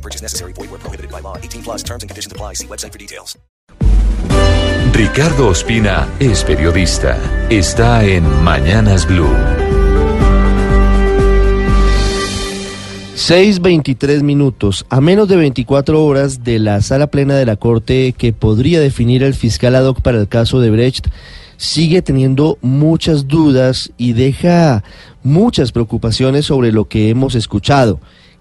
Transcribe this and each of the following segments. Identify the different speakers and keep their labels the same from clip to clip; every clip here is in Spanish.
Speaker 1: No purchase necessary. Void where prohibited by law. 18 plus terms and conditions apply. See website for details.
Speaker 2: Ricardo Ospina es periodista. Está en Mañanas Blue.
Speaker 3: 6.23 minutos, a menos de 24 horas de la sala plena de la Corte que podría definir el fiscal ad hoc para el caso de Brecht, sigue teniendo muchas dudas y deja muchas preocupaciones sobre lo que hemos escuchado.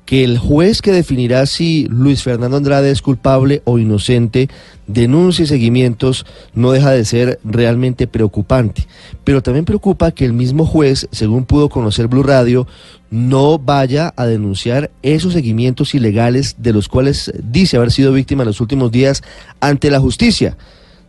Speaker 3: Que el juez que definirá si Luis Fernando Andrade es culpable o inocente denuncie seguimientos no deja de ser realmente preocupante. Pero también preocupa que el mismo juez, según pudo conocer Blue Radio, no vaya a denunciar esos seguimientos ilegales de los cuales dice haber sido víctima en los últimos días ante la justicia.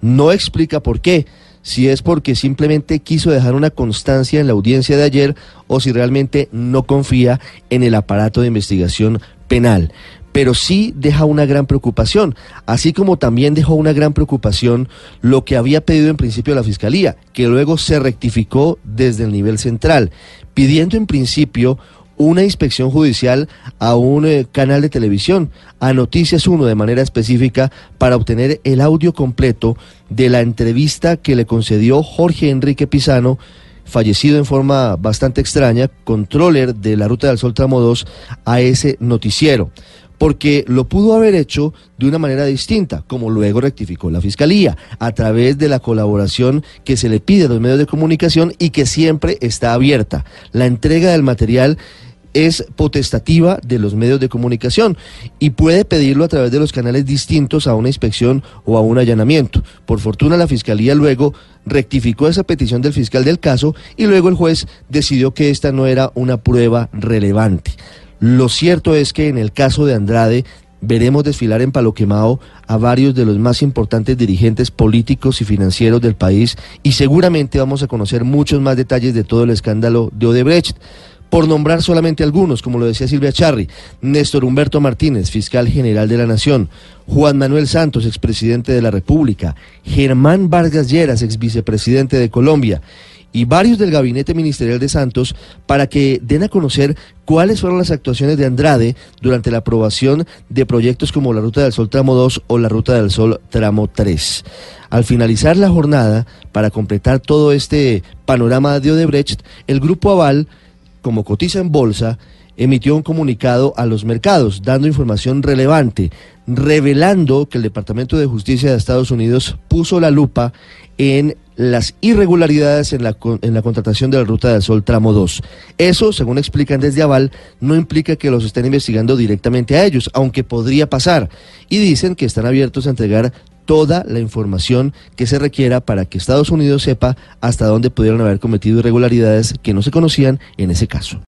Speaker 3: No explica por qué si es porque simplemente quiso dejar una constancia en la audiencia de ayer o si realmente no confía en el aparato de investigación penal. Pero sí deja una gran preocupación, así como también dejó una gran preocupación lo que había pedido en principio la Fiscalía, que luego se rectificó desde el nivel central, pidiendo en principio una inspección judicial a un eh, canal de televisión, a Noticias 1 de manera específica, para obtener el audio completo de la entrevista que le concedió Jorge Enrique Pizano, fallecido en forma bastante extraña, controller de la Ruta del Sol Tramo 2, a ese noticiero porque lo pudo haber hecho de una manera distinta, como luego rectificó la Fiscalía, a través de la colaboración que se le pide a los medios de comunicación y que siempre está abierta. La entrega del material es potestativa de los medios de comunicación y puede pedirlo a través de los canales distintos a una inspección o a un allanamiento. Por fortuna la Fiscalía luego rectificó esa petición del fiscal del caso y luego el juez decidió que esta no era una prueba relevante. Lo cierto es que en el caso de Andrade veremos desfilar en Palo Quemado a varios de los más importantes dirigentes políticos y financieros del país y seguramente vamos a conocer muchos más detalles de todo el escándalo de Odebrecht por nombrar solamente algunos, como lo decía Silvia Charri, Néstor Humberto Martínez, fiscal general de la Nación, Juan Manuel Santos, expresidente de la República, Germán Vargas Lleras, ex vicepresidente de Colombia, y varios del gabinete ministerial de Santos para que den a conocer cuáles fueron las actuaciones de Andrade durante la aprobación de proyectos como la Ruta del Sol Tramo 2 o la Ruta del Sol Tramo 3. Al finalizar la jornada, para completar todo este panorama de Odebrecht, el Grupo Aval como cotiza en bolsa, emitió un comunicado a los mercados dando información relevante, revelando que el Departamento de Justicia de Estados Unidos puso la lupa en las irregularidades en la, en la contratación de la Ruta del Sol Tramo 2. Eso, según explican desde Aval, no implica que los estén investigando directamente a ellos, aunque podría pasar. Y dicen que están abiertos a entregar toda la información que se requiera para que Estados Unidos sepa hasta dónde pudieron haber cometido irregularidades que no se conocían en ese caso.